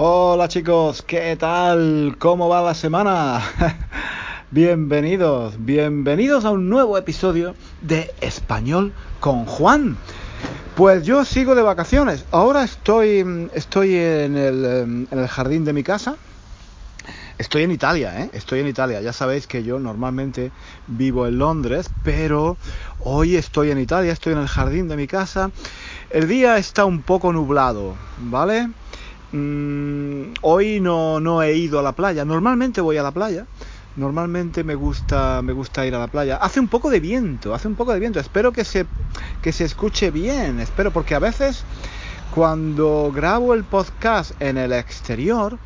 Hola chicos, ¿qué tal? ¿Cómo va la semana? bienvenidos, bienvenidos a un nuevo episodio de Español con Juan. Pues yo sigo de vacaciones. Ahora estoy, estoy en, el, en el jardín de mi casa. Estoy en Italia, ¿eh? Estoy en Italia. Ya sabéis que yo normalmente vivo en Londres, pero hoy estoy en Italia, estoy en el jardín de mi casa. El día está un poco nublado, ¿vale? Mm, hoy no, no he ido a la playa. Normalmente voy a la playa. Normalmente me gusta, me gusta ir a la playa. Hace un poco de viento, hace un poco de viento. Espero que se, que se escuche bien. Espero, porque a veces cuando grabo el podcast en el exterior,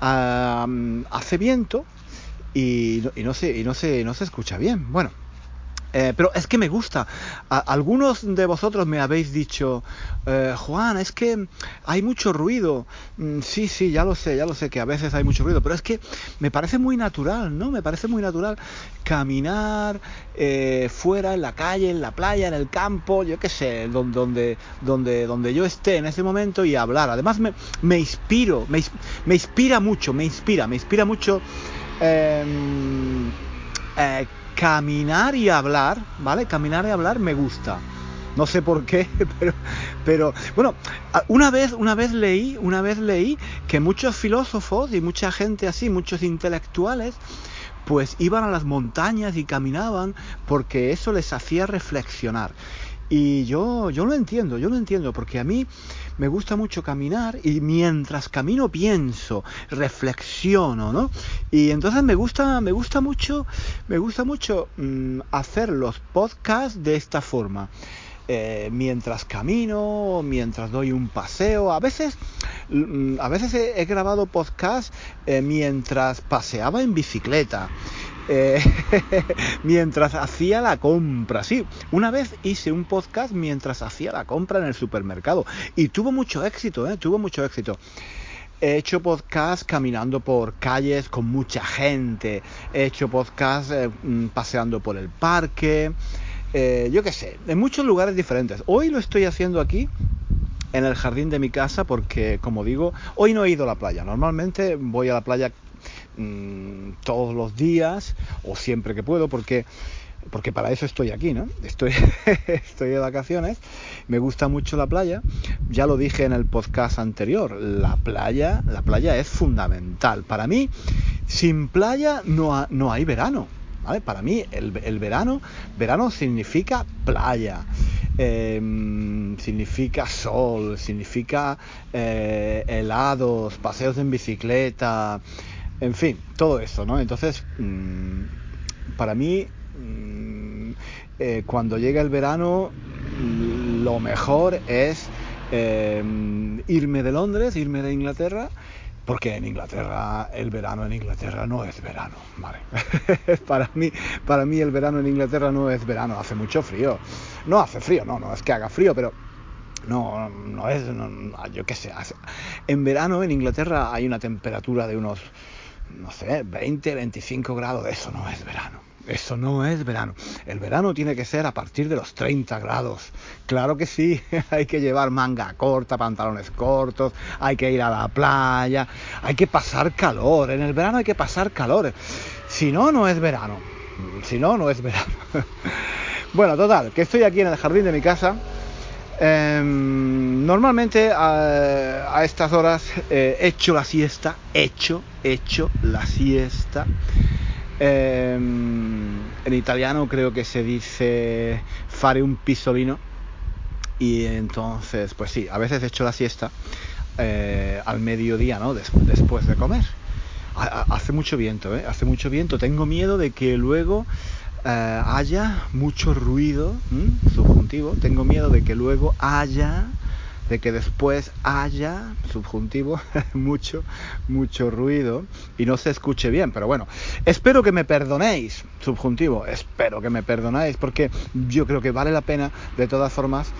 hace viento y, y, no se, y no, se, no se escucha bien. Bueno, eh, pero es que me gusta. algunos de vosotros me habéis dicho, eh, Juan, es que hay mucho ruido. Mm, sí, sí, ya lo sé, ya lo sé que a veces hay mucho ruido, pero es que me parece muy natural, ¿no? Me parece muy natural caminar eh, fuera, en la calle, en la playa, en el campo, yo qué sé, donde, donde, donde yo esté en ese momento y hablar. Además me, me inspiro, me, me inspira mucho, me inspira, me inspira mucho. Em, eh, caminar y hablar, ¿vale? Caminar y hablar me gusta. No sé por qué, pero, pero bueno, una vez, una vez leí, una vez leí que muchos filósofos y mucha gente así, muchos intelectuales, pues iban a las montañas y caminaban porque eso les hacía reflexionar. Y yo, yo lo entiendo, yo lo entiendo, porque a mí me gusta mucho caminar y mientras camino pienso, reflexiono, ¿no? Y entonces me gusta, me gusta mucho, me gusta mucho mm, hacer los podcasts de esta forma. Eh, mientras camino, mientras doy un paseo, a veces, mm, a veces he, grabado podcasts eh, mientras paseaba en bicicleta. Eh, mientras hacía la compra. Sí, una vez hice un podcast mientras hacía la compra en el supermercado y tuvo mucho éxito, ¿eh? tuvo mucho éxito. He hecho podcast caminando por calles con mucha gente. He hecho podcast eh, mm, paseando por el parque. Eh, yo qué sé, en muchos lugares diferentes. Hoy lo estoy haciendo aquí en el jardín de mi casa porque, como digo, hoy no he ido a la playa. Normalmente voy a la playa Mm, todos los días o siempre que puedo porque porque para eso estoy aquí, ¿no? Estoy, estoy de vacaciones, me gusta mucho la playa, ya lo dije en el podcast anterior, la playa, la playa es fundamental. Para mí, sin playa no, no hay verano, ¿vale? Para mí el, verano, verano significa playa. Em, significa sol, significa eh, helados, paseos en bicicleta, en fin, todo eso, ¿no? Entonces, mm, para mí, mm, eh, cuando llega el verano, lo mejor es em, irme de Londres, irme de Inglaterra, porque en Inglaterra, el verano en Inglaterra no es verano, ¿vale? para, mí, para mí el verano en Inglaterra no es verano, hace mucho frío. No hace frío, no, no es que haga frío, pero no, no es, yo qué sé. En verano en Inglaterra hay una temperatura de unos no sé, 20, 25 grados, eso no es verano. Eso no es verano. El verano tiene que ser a partir de los 30 grados. Claro que sí, hay que llevar manga corta, pantalones cortos, hay que ir a la playa, hay que pasar calor. En el verano hay que pasar calor. Si no, no es verano. Si no, no es verano. bueno, total, que estoy aquí en el jardín de mi casa Em, normalmente a, estas horas eh, hecho la siesta, hecho, hecho la siesta. Em, en italiano creo que se dice fare un pisolino. Y entonces, pues sí, a veces hecho la siesta eh, al mediodía, ¿no? después de comer. hace mucho viento, ¿eh? Hace mucho viento. Tengo miedo de que luego eh, haya mucho ruido subjuntivo. Tengo miedo de que luego haya, de que después haya, subjuntivo, mucho, mucho ruido y no se escuche bien. Pero bueno, espero que me perdonéis, subjuntivo, espero que me perdonéis porque yo creo que vale la pena, de todas formas,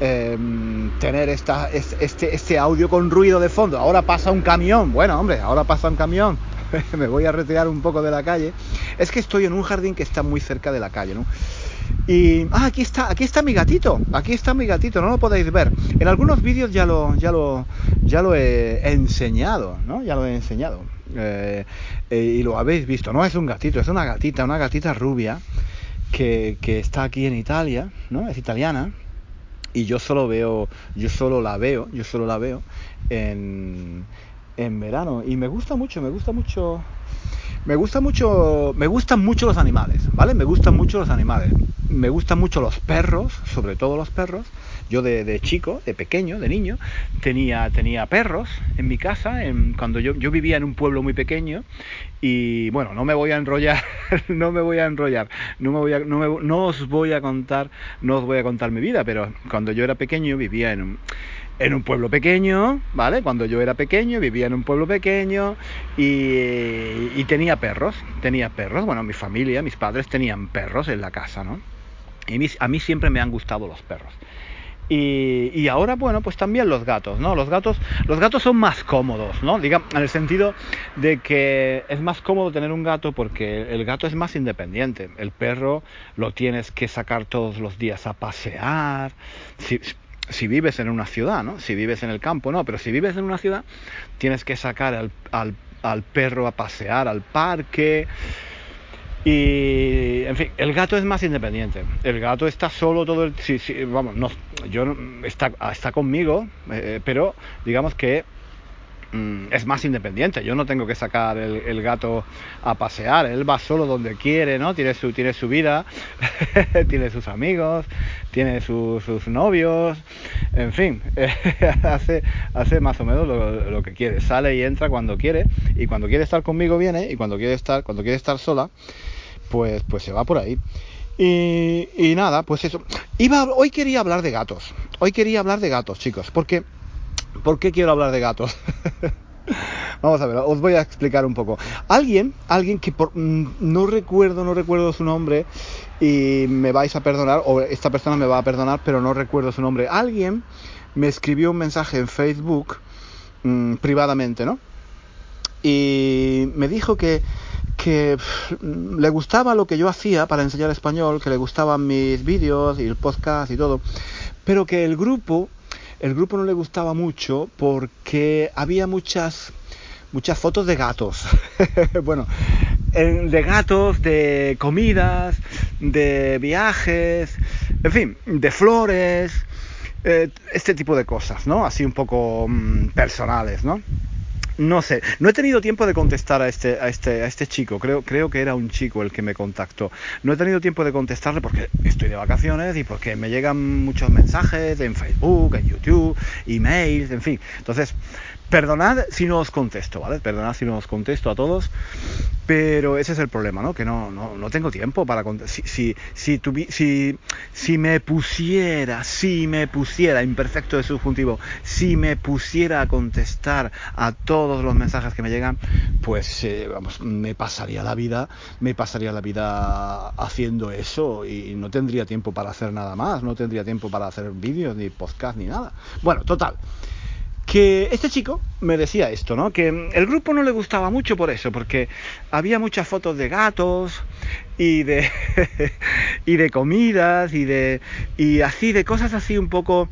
em, tener esta, este, este audio con ruido de fondo. Ahora pasa un camión. Bueno, hombre, ahora pasa un camión. me voy a retirar un poco de la calle. Es que estoy en un jardín que está muy cerca de la calle. Y ah, aquí está, aquí está mi gatito, aquí está mi gatito, no lo podéis ver. En algunos vídeos ya lo, ya lo, ya lo he enseñado, ¿no? Ya lo he enseñado. Eh, eh, y lo habéis visto, no es un gatito, es una gatita, una gatita rubia que, que está aquí en Italia, ¿no? Es italiana y yo solo veo, yo solo la veo, yo solo la veo en, en verano y me gusta mucho, me gusta mucho me gusta mucho, me gustan mucho los animales, ¿vale? Me gustan mucho los animales. Me gustan mucho los perros, sobre todo los perros. Yo de, chico, de pequeño, de niño, tenía, tenía perros en mi casa, en, cuando yo, yo vivía en un pueblo muy pequeño y bueno, no me voy a enrollar, no me voy a enrollar, no, me voy a, no, me, no os voy a contar, no os voy a contar mi vida, pero cuando yo era pequeño vivía en un, en un pueblo pequeño, ¿vale? Cuando yo era pequeño, vivía en un pueblo pequeño y, tenía perros, tenía perros, bueno, mi familia, mis padres tenían perros en la casa, ¿no? Y a mí siempre me han gustado los perros. Y, ahora, bueno, pues también los gatos, ¿no? Los gatos, los gatos son más cómodos, ¿no? Digamos, en el sentido de que es más cómodo tener un gato porque el gato es más independiente. El perro lo tienes que sacar todos los días a pasear. Si vives en una ciudad, ¿no? Si vives en el campo, no, pero si vives en una ciudad, tienes que sacar al, al, perro a pasear al parque. Y, en fin, el gato es más independiente. El gato está solo todo el... Sí, sí, vamos, no, yo, está, está conmigo, eh, pero digamos que Mm, es más independiente. Yo no tengo que sacar el, gato a pasear. Él va solo donde quiere, ¿no? Tiene su, tiene su vida, tiene sus amigos, tiene sus novios, en fin, hace, hace más o menos lo, que quiere. Sale y entra cuando quiere y cuando quiere estar conmigo viene y cuando quiere estar, cuando quiere estar sola, pues, pues se va por ahí. Y, y nada, pues eso. Iba, hoy quería hablar de gatos. Hoy quería hablar de gatos, chicos, porque ¿Por qué quiero hablar de gatos? Vamos a ver, os voy a explicar un poco. Alguien, alguien que por, mm, no recuerdo, no recuerdo su nombre y me vais a perdonar, o esta persona me va a perdonar, pero no recuerdo su nombre. Alguien me escribió un mensaje en Facebook mm, privadamente, ¿no? Y me dijo que, que le gustaba lo que yo hacía para enseñar español, que le gustaban mis vídeos y el podcast y todo, pero que el grupo el grupo no le gustaba mucho porque había muchas muchas fotos de gatos. bueno, de gatos, de comidas, de viajes, en fin, de flores, eh, este tipo de cosas, ¿no? Así un poco mm, personales, ¿no? No sé, no he tenido tiempo de contestar a este, a este, a este chico, creo, creo que era un chico el que me contactó. No he tenido tiempo de contestarle porque estoy de vacaciones y porque me llegan muchos mensajes en Facebook, en YouTube, emails, en fin. Entonces, Perdonad si no os contesto, ¿vale? Perdonad si no os contesto a todos, pero ese es el problema, ¿no? Que no, no, no tengo tiempo para contestar. Si, si, si, si, me pusiera, si me pusiera, imperfecto de subjuntivo, si me pusiera a contestar a todos los mensajes que me llegan, pues, eh, vamos, me pasaría la vida, me pasaría la vida haciendo eso y no tendría tiempo para hacer nada más, no tendría tiempo para hacer vídeos, ni podcast, ni nada. Bueno, total que este chico me decía esto, ¿no? Que el grupo no le gustaba mucho por eso, porque había muchas fotos de gatos y de y de comidas y de y así de cosas así un poco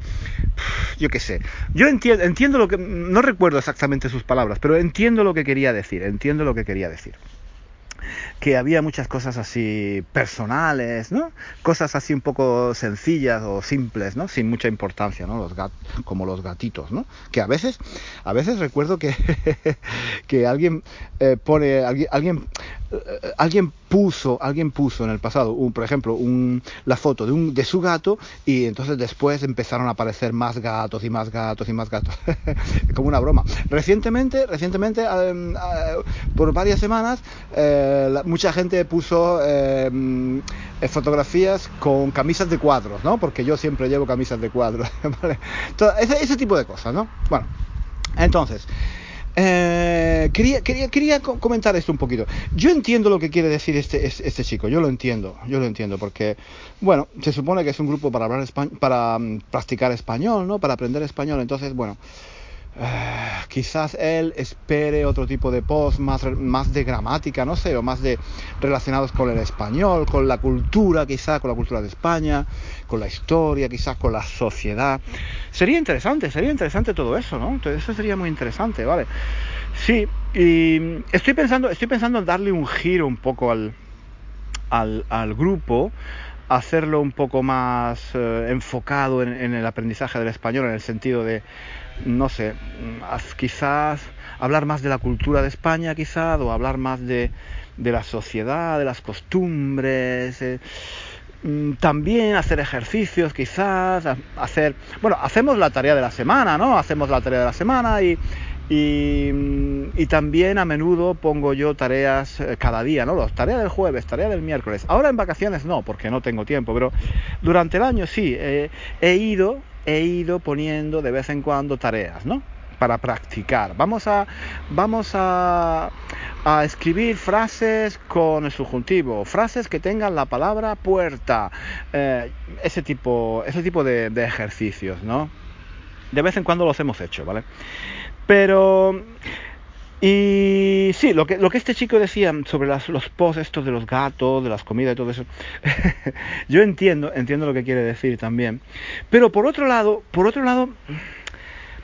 yo qué sé. Yo entiendo entiendo lo que no recuerdo exactamente sus palabras, pero entiendo lo que quería decir, entiendo lo que quería decir que había muchas cosas así personales, ¿no? Cosas así un poco sencillas o simples, ¿no? Sin mucha importancia, ¿no? Los gat como los gatitos, ¿no? Que a veces, a veces recuerdo que, que alguien eh, pone, alguien, alguien alguien puso, alguien puso en el pasado, un, por ejemplo, un, la foto de, un, de su gato y entonces después empezaron a aparecer más gatos y más gatos y más gatos, como una broma. Recientemente, recientemente, em, por varias semanas, eh, mucha gente puso em, eh, fotografías con camisas de cuadros, ¿no? Porque yo siempre llevo camisas de cuadros, ese, ese tipo de cosas, ¿no? Bueno, entonces... Eh, quería, quería, quería comentar esto un poquito. Yo entiendo lo que quiere decir este, este, chico, yo lo entiendo, yo lo entiendo, porque, bueno, se supone que es un grupo para hablar para mm, practicar español, ¿no? Para aprender español, entonces, bueno, eh, quizás él espere otro tipo de post más, más de gramática, no sé, o más de relacionados con el español, con la cultura, quizás con la cultura de España, con la historia, quizás con la sociedad. Sería interesante, sería interesante todo eso, ¿no? Entonces eso sería muy interesante, ¿vale? Sí, y estoy pensando, estoy pensando en darle un giro un poco al, al grupo, hacerlo un poco más eh, enfocado en, el aprendizaje del español, en el sentido de, no sé, quizás hablar más de la cultura de España, quizás, o hablar más de, de la sociedad, de las costumbres. Eh, mm, también hacer ejercicios, quizás, hacer, bueno, hacemos la tarea de la semana, ¿no? Hacemos la tarea de la semana y, y, también a menudo pongo yo tareas eh, cada día, ¿no? Los tareas del jueves, tarea del miércoles. Ahora en vacaciones no, porque no tengo tiempo, pero durante el año sí, eh, he ido, he ido poniendo de vez en cuando tareas, ¿no? Para practicar. Vamos a, vamos a, escribir frases con el subjuntivo, frases que tengan la palabra puerta, eh, ese tipo, ese tipo de ejercicios, ¿no? De vez en cuando los hemos hecho, ¿vale? Pero... Y sí, lo que, lo que este chico decía sobre los posts estos de los gatos, de las comidas y todo eso, yo entiendo, entiendo lo que quiere decir también. Pero por otro lado, por otro lado,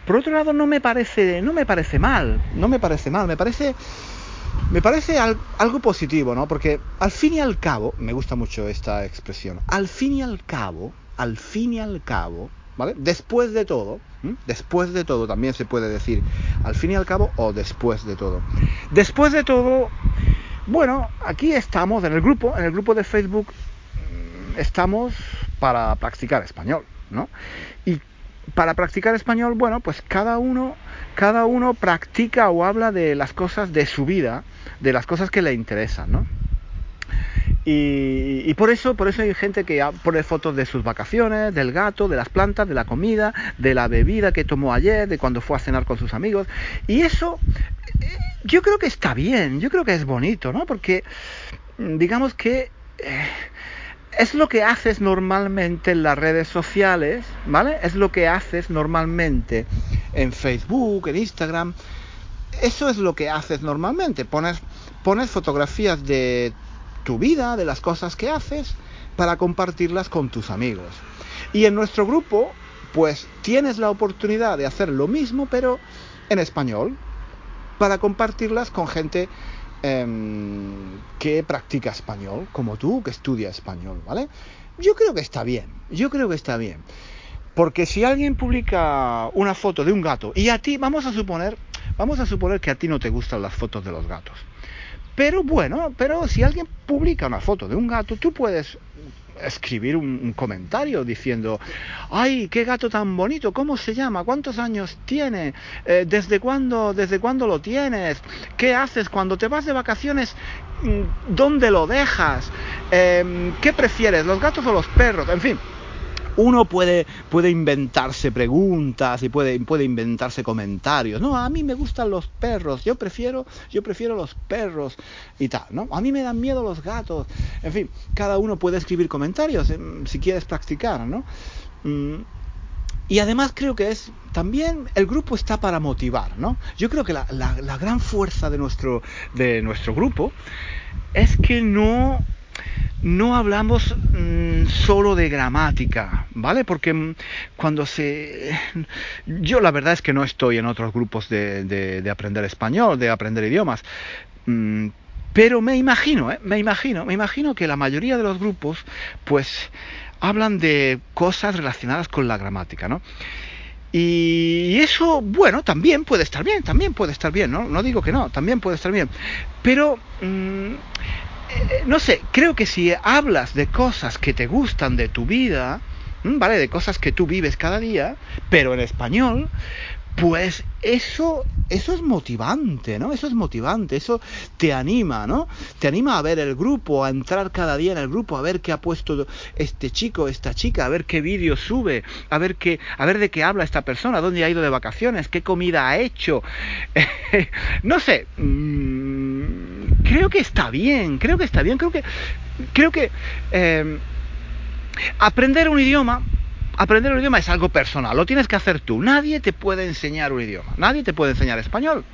por otro lado no me parece, no me parece mal, no me parece mal, me parece, me parece algo positivo, ¿no? Porque al fin y al cabo, me gusta mucho esta expresión, al fin y al cabo, al fin y al cabo, ¿vale? Después de todo, después de todo también se puede decir, al fin y al cabo, o después de todo. Después de todo, bueno, aquí estamos en el grupo, en el grupo de Facebook, mm, estamos para practicar español, ¿no? Y para practicar español, bueno, pues cada uno, cada uno practica o habla de las cosas de su vida, de las cosas que le interesan, ¿no? Y, por eso, por eso hay gente que pone fotos de sus vacaciones, del gato, de las plantas, de la comida, de la bebida que tomó ayer, de cuando fue a cenar con sus amigos. Y eso, eh, yo creo que está bien, yo creo que es bonito, ¿no? Porque, mm, digamos que eh, es lo que haces normalmente en las redes sociales, ¿vale? Es lo que haces normalmente en Facebook, en Instagram. Eso es lo que haces normalmente. Pones, pones fotografías de tu vida, de las cosas que haces, para compartirlas con tus amigos. Y en nuestro grupo, pues tienes la oportunidad de hacer lo mismo, pero en español, para compartirlas con gente em, que practica español, como tú, que estudia español, ¿vale? Yo creo que está bien, yo creo que está bien. Porque si alguien publica una foto de un gato y a ti, vamos a suponer, vamos a suponer que a ti no te gustan las fotos de los gatos. Pero bueno, pero si alguien publica una foto de un gato, tú puedes escribir un, comentario diciendo, ay, qué gato tan bonito, ¿cómo se llama? ¿Cuántos años tiene? Eh, ¿Desde cuándo, desde cuándo lo tienes? ¿Qué haces cuando te vas de vacaciones? Mm, ¿Dónde lo dejas? Em, ¿Qué prefieres, los gatos o los perros? En fin, uno puede, puede inventarse preguntas y puede, puede inventarse comentarios. No, a mí me gustan los perros, yo prefiero, yo prefiero los perros y tal, ¿no? A mí me dan miedo los gatos. En fin, cada uno puede escribir comentarios em, si quieres practicar, ¿no? Mm, y además creo que es también el grupo está para motivar, ¿no? Yo creo que la, la gran fuerza de nuestro, de nuestro grupo es que no no hablamos mm, solo de gramática, ¿vale? Porque mm, cuando se... Yo la verdad es que no estoy en otros grupos de, de, aprender español, de aprender idiomas, mm, pero me imagino, ¿eh? me imagino, me imagino que la mayoría de los grupos pues hablan de cosas relacionadas con la gramática, ¿no? Y eso, bueno, también puede estar bien, también puede estar bien, ¿no? No digo que no, también puede estar bien. Pero no sé, creo que si hablas de cosas que te gustan de tu vida, ¿vale? De cosas que tú vives cada día, pero en español, pues eso, eso es motivante, ¿no? Eso es motivante, eso te anima, ¿no? Te anima a ver el grupo, a entrar cada día en el grupo, a ver qué ha puesto este chico, esta chica, a ver qué vídeo sube, a ver qué, a ver de qué habla esta persona, dónde ha ido de vacaciones, qué comida ha hecho, no sé. Mmm, creo que está bien, creo que está bien, creo que, creo que eh, aprender un idioma aprender un idioma es algo personal, lo tienes que hacer tú. Nadie te puede enseñar un idioma, nadie te puede enseñar español.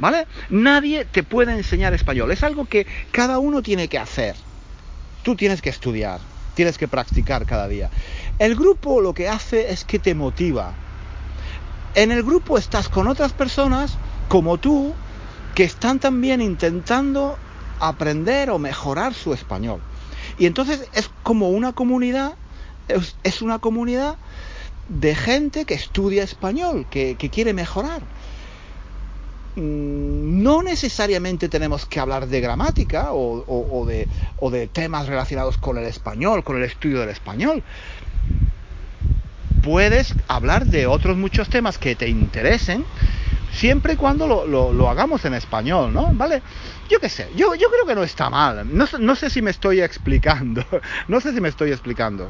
¿Vale? Nadie te puede enseñar español, es algo que cada uno tiene que hacer. Tú tienes que estudiar, tienes que practicar cada día. El grupo lo que hace es que te motiva. En el grupo estás con otras personas como tú que están también intentando aprender o mejorar su español. Y entonces es como una comunidad, es, una comunidad de gente que estudia español, que, quiere mejorar. Mm, no necesariamente tenemos que hablar de gramática o, de, o de temas relacionados con el español, con el estudio del español. Puedes hablar de otros muchos temas que te interesen siempre y cuando lo, hagamos en español, ¿no? ¿Vale? Yo qué sé, yo, yo creo que no está mal. No, no sé si me estoy explicando. no sé si me estoy explicando.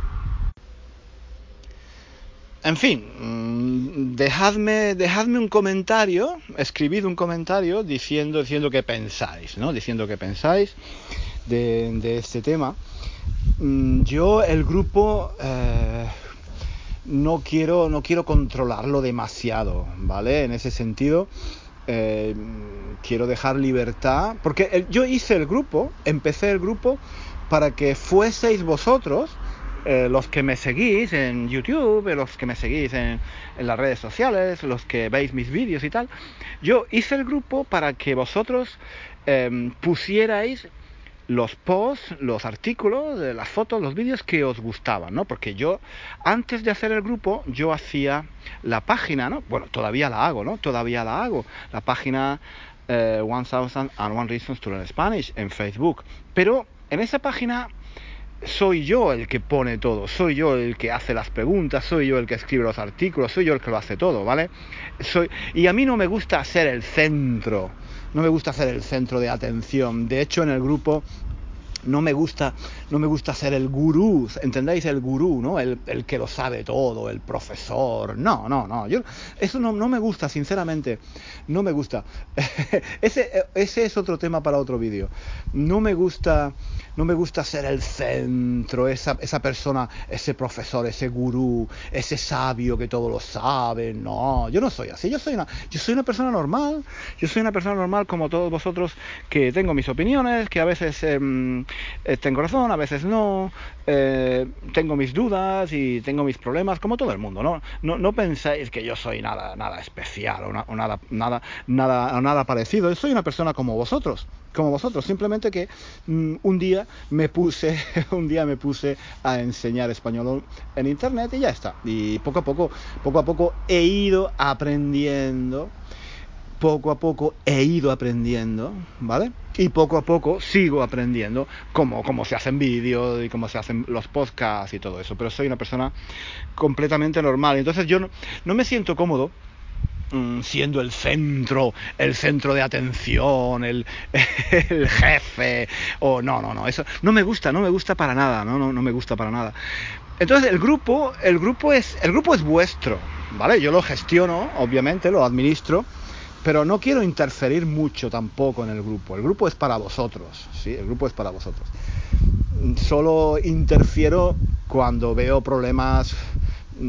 En fin, mm, dejadme, dejadme un comentario, escribid un comentario diciendo, diciendo qué pensáis, ¿no? Diciendo qué pensáis de, de este tema. Mm, yo, el grupo, eh, no quiero, no quiero controlarlo demasiado, ¿vale? En ese sentido, eh, quiero dejar libertad, porque yo hice el grupo, empecé el grupo para que fueseis vosotros, eh, los que me seguís en YouTube, los que me seguís en, las redes sociales, los que veis mis vídeos y tal, yo hice el grupo para que vosotros eh, pusierais los posts, los artículos, las fotos, los vídeos que os gustaban, ¿no? Porque yo, antes de hacer el grupo, yo hacía la página, ¿no? Bueno, todavía la hago, ¿no? Todavía la hago. La página eh, 1001 Reasons to Learn Spanish en Facebook. Pero en esa página soy yo el que pone todo, soy yo el que hace las preguntas, soy yo el que escribe los artículos, soy yo el que lo hace todo, ¿vale? Soy, y a mí no me gusta ser el centro no me gusta ser el centro de atención. De hecho, en el grupo no me gusta, no me gusta ser el gurú, ¿entendéis? El gurú, ¿no? El, que lo sabe todo, el profesor. No, no, no. Yo, eso no, no me gusta, sinceramente. No me gusta. ese, ese es otro tema para otro vídeo. No me gusta no me gusta ser el centro, esa, esa persona, ese profesor, ese gurú, ese sabio que todo lo sabe. No, yo no soy así. Yo soy una, yo soy una persona normal. Yo soy una persona normal como todos vosotros que tengo mis opiniones, que a veces em, eh, tengo razón, a veces no. Eh, tengo mis dudas y tengo mis problemas como todo el mundo. No, no, no penséis que yo soy nada, nada especial o, nada, nada, nada, nada parecido. Soy una persona como vosotros como vosotros, simplemente que mm, un día me puse, un día me puse a enseñar español en internet y ya está. Y poco a poco, poco a poco he ido aprendiendo, poco a poco he ido aprendiendo, ¿vale? Y poco a poco sigo aprendiendo cómo, cómo se hacen vídeos y cómo se hacen los podcasts y todo eso. Pero soy una persona completamente normal. Entonces yo no me siento cómodo siendo el centro, el centro de atención, el, el, jefe, o no, no, no, eso no me gusta, no me gusta para nada, no, no, no me gusta para nada. Entonces el grupo, el grupo es, el grupo es vuestro, ¿vale? Yo lo gestiono, obviamente, lo administro, pero no quiero interferir mucho tampoco en el grupo. El grupo es para vosotros, ¿sí? El grupo es para vosotros. Solo interfiero cuando veo problemas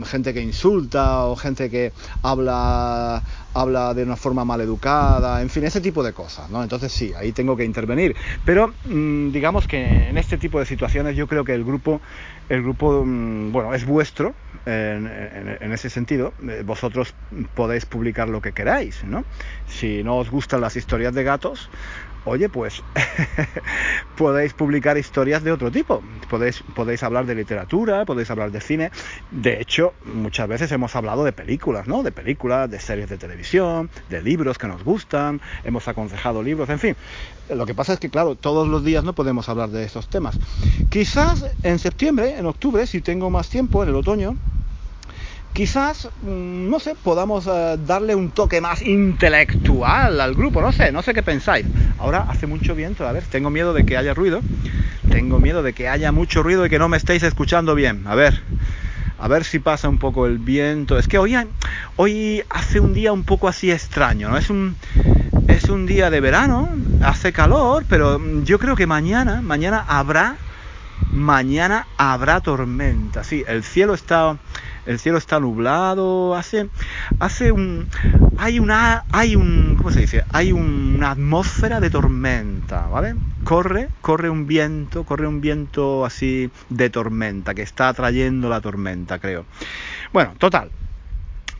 gente que insulta o gente que habla habla de una forma mal educada, en fin, ese tipo de cosas, ¿no? Entonces sí, ahí tengo que intervenir. Pero mm, digamos que en este tipo de situaciones yo creo que el grupo, el grupo, mm, bueno, es vuestro en, ese sentido. Eh, vosotros podéis publicar lo que queráis, ¿no? Si no os gustan las historias de gatos, oye, pues podéis publicar historias de otro tipo. Podéis, podéis hablar de literatura, podéis hablar de cine. De hecho, muchas veces hemos hablado de películas, ¿no? De películas, de series de televisión, de libros que nos gustan, hemos aconsejado libros, en fin. Lo que pasa es que, claro, todos los días no podemos hablar de esos temas. Quizás en septiembre, en octubre, si tengo más tiempo, en el otoño, quizás, mm, no sé, podamos eh, darle un toque más intelectual al grupo, no sé, no sé qué pensáis. Ahora hace mucho viento, a ver, tengo miedo de que haya ruido, tengo miedo de que haya mucho ruido y que no me estéis escuchando bien. A ver, a ver si pasa un poco el viento. Es que hoy, hoy hace un día un poco así extraño, ¿no? Es un, es un día de verano, hace calor, pero yo creo que mañana, mañana habrá, mañana habrá tormenta. Sí, el cielo está el cielo está nublado, hace, hace un, hay una, hay un, ¿cómo se dice? Hay una atmósfera de tormenta, ¿vale? Corre, corre un viento, corre un viento así de tormenta, que está atrayendo la tormenta, creo. Bueno, total,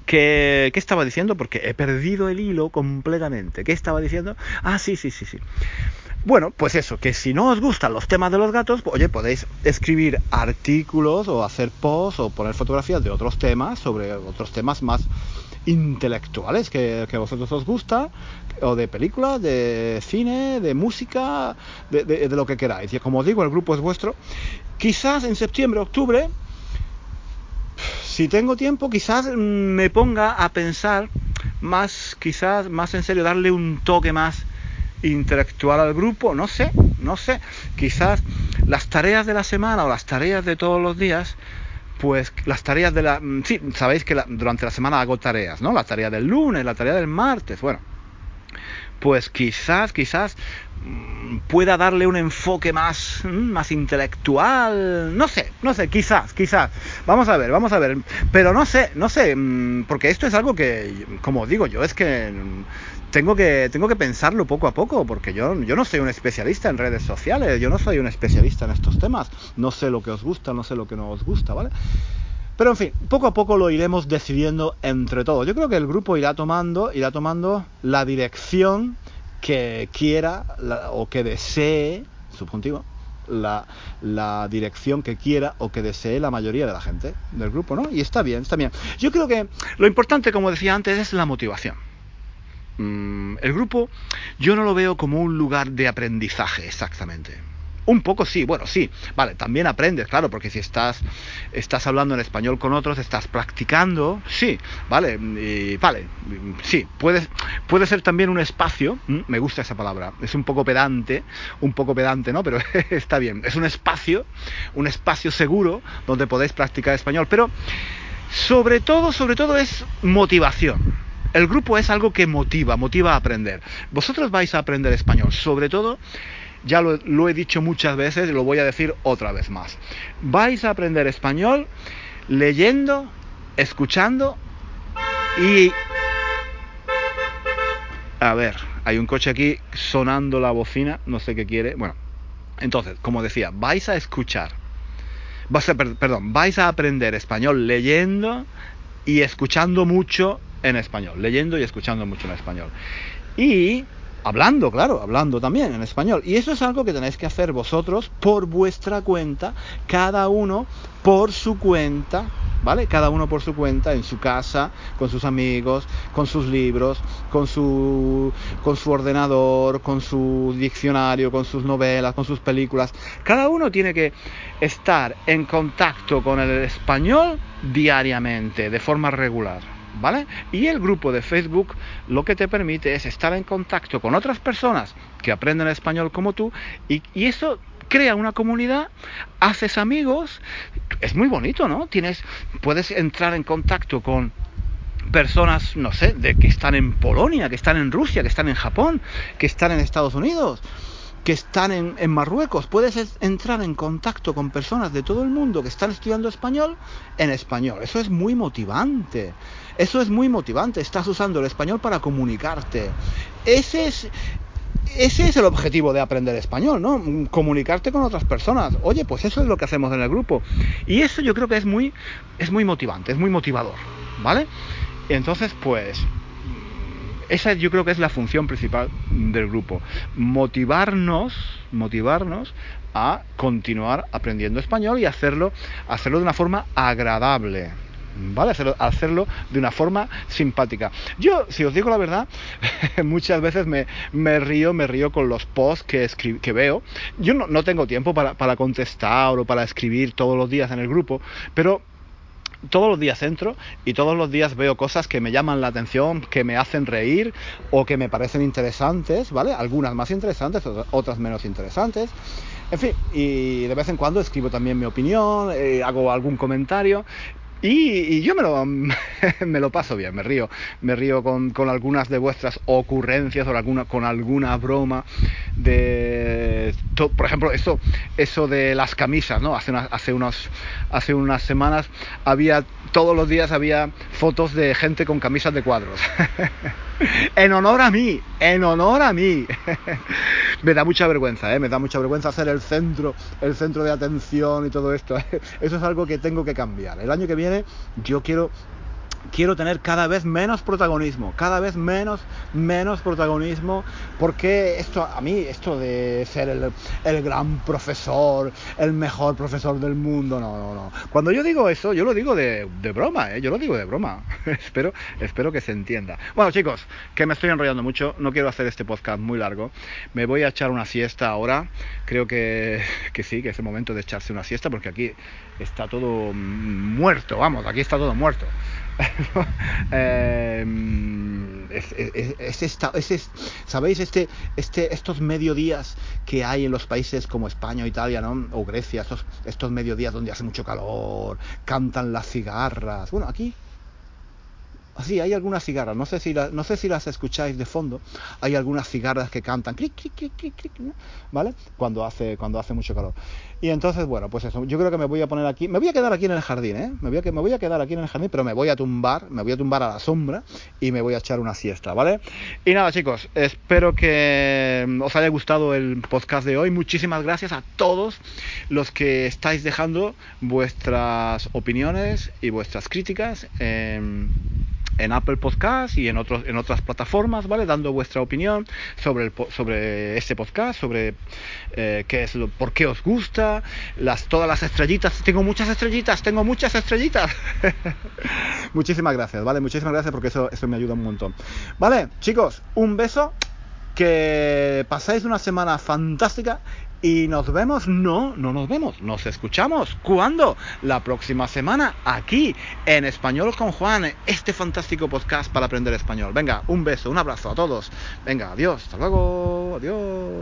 ¿Qué, ¿Qué, estaba diciendo? Porque he perdido el hilo completamente. ¿Qué estaba diciendo? Ah, sí, sí, sí, sí. Bueno, pues eso, que si no os gustan los temas de los gatos, pues, oye, podéis escribir artículos o hacer posts o poner fotografías de otros temas, sobre otros temas más intelectuales que, a vosotros os gusta, o de películas, de cine, de música, de, de, de lo que queráis. Y como os digo, el grupo es vuestro. Quizás en septiembre, octubre, si tengo tiempo, quizás me ponga a pensar más, quizás más en serio, darle un toque más intelectual al grupo, no sé, no sé, quizás las tareas de la semana o las tareas de todos los días, pues las tareas de la... Mm, sí, sabéis que durante la semana hago tareas, ¿no? La tarea del lunes, la tarea del martes, bueno, pues quizás, quizás mm, pueda darle un enfoque más, mm, más intelectual, no sé, no sé, quizás, quizás. Vamos a ver, vamos a ver. Pero no sé, no sé, porque esto es algo que, como digo yo, es que tengo que, tengo que pensarlo poco a poco, porque yo, yo no soy un especialista en redes sociales, yo no soy un especialista en estos temas, no sé lo que os gusta, no sé lo que no os gusta, ¿vale? Pero en fin, poco a poco lo iremos decidiendo entre todos. Yo creo que el grupo irá tomando, irá tomando la dirección que quiera o que desee, subjuntivo, la, dirección que quiera o que desee la mayoría de la gente del grupo, ¿no? Y está bien, está bien. Yo creo que lo importante, como decía antes, es la motivación. Mm, el grupo yo no lo veo como un lugar de aprendizaje exactamente. Un poco sí, bueno, sí, vale, también aprendes, claro, porque si estás, estás hablando en español con otros, estás practicando, sí, vale, y, vale, sí, puede, puede ser también un espacio, me gusta esa palabra, es un poco pedante, un poco pedante, ¿no? Pero está bien, es un espacio, un espacio seguro donde podéis practicar español, pero sobre todo, sobre todo es motivación el grupo es algo que motiva, motiva a aprender. Vosotros vais a aprender español, sobre todo, ya lo, he dicho muchas veces y lo voy a decir otra vez más. Vais a aprender español leyendo, escuchando y... A ver, hay un coche aquí sonando la bocina, no sé qué quiere. Bueno, entonces, como decía, vais a escuchar. perdón, vais a aprender español leyendo y escuchando mucho en español, leyendo y escuchando mucho en español. Y hablando, claro, hablando también en español. Y eso es algo que tenéis que hacer vosotros por vuestra cuenta, cada uno por su cuenta, ¿vale? Cada uno por su cuenta, en su casa, con sus amigos, con sus libros, con su, con su ordenador, con su diccionario, con sus novelas, con sus películas. Cada uno tiene que estar en contacto con el español diariamente, de forma regular. ¿Vale? Y el grupo de Facebook lo que te permite es estar en contacto con otras personas que aprenden español como tú y, eso crea una comunidad, haces amigos, es muy bonito, ¿no? Tienes, puedes entrar en contacto con personas, no sé, de que están en Polonia, que están en Rusia, que están en Japón, que están en Estados Unidos que están en, Marruecos. Puedes entrar en contacto con personas de todo el mundo que están estudiando español en español. Eso es muy motivante. Eso es muy motivante. Estás usando el español para comunicarte. Ese es, ese es el objetivo de aprender español, ¿no? Comunicarte con otras personas. Oye, pues eso es lo que hacemos en el grupo. Y eso yo creo que es muy, es muy motivante, es muy motivador, ¿vale? Entonces, pues esa yo creo que es la función principal del grupo. Motivarnos, motivarnos a continuar aprendiendo español y hacerlo, hacerlo de una forma agradable. ¿Vale? Hacerlo, de una forma simpática. Yo, si os digo la verdad, muchas veces me, me, río, me río con los posts que, que veo. Yo no, no tengo tiempo para, para contestar o para escribir todos los días en el grupo, pero todos los días entro y todos los días veo cosas que me llaman la atención, que me hacen reír o que me parecen interesantes, ¿vale? Algunas más interesantes, otras menos interesantes. En fin, y de vez en cuando escribo también mi opinión, eh, hago algún comentario. Y, yo me lo, me lo paso bien, me río, me río con, algunas de vuestras ocurrencias o alguna, con alguna broma de, por ejemplo, eso, eso de las camisas, ¿no? Hace, hace, unos, hace unas semanas había, todos los días había fotos de gente con camisas de cuadros. en honor a mí, en honor a mí. me da mucha vergüenza, ¿eh? me da mucha vergüenza ser el centro, el centro de atención y todo esto. Eso es algo que tengo que cambiar. El año que viene yo quiero quiero tener cada vez menos protagonismo, cada vez menos, menos protagonismo, porque esto, a mí, esto de ser el, gran profesor, el mejor profesor del mundo, no, no, no. Cuando yo digo eso, yo lo digo de, broma, ¿eh? yo lo digo de broma. espero, espero que se entienda. Bueno, chicos, que me estoy enrollando mucho, no quiero hacer este podcast muy largo, me voy a echar una siesta ahora, creo que, que sí, que es el momento de echarse una siesta, porque aquí está todo muerto, vamos, aquí está todo muerto. Em, es, esta, ¿Sabéis este, este, estos mediodías que hay en los países como España o Italia ¿no? o Grecia? Estos, estos mediodías donde hace mucho calor, cantan las cigarras. Bueno, aquí Sí, hay algunas cigarras, no sé si, no sé si las escucháis de fondo, hay algunas cigarras que cantan, clic, clic, clic, clic, clic, ¿vale? Cuando hace, cuando hace mucho calor. Y entonces, bueno, pues eso, yo creo que me voy a poner aquí, me voy a quedar aquí en el jardín, ¿eh? Me voy a, me voy a quedar aquí en el jardín, pero me voy a tumbar, me voy a tumbar a la sombra y me voy a echar una siesta, ¿vale? Y nada, chicos, espero que os haya gustado el podcast de hoy. Muchísimas gracias a todos los que estáis dejando vuestras opiniones y vuestras críticas en Apple Podcast y en, otros, en otras plataformas, ¿vale? Dando vuestra opinión sobre, el, sobre este podcast, sobre eh, qué es lo, por qué os gusta, las, todas las estrellitas. Tengo muchas estrellitas, tengo muchas estrellitas. Muchísimas gracias, ¿vale? Muchísimas gracias porque eso, eso me ayuda un montón. Vale, chicos, un beso. Que pasáis una semana fantástica y nos vemos, no, no nos vemos, nos escuchamos. ¿Cuándo? La próxima semana, aquí, en Español con Juan, este fantástico podcast para aprender español. Venga, un beso, un abrazo a todos. Venga, adiós, hasta luego, adiós.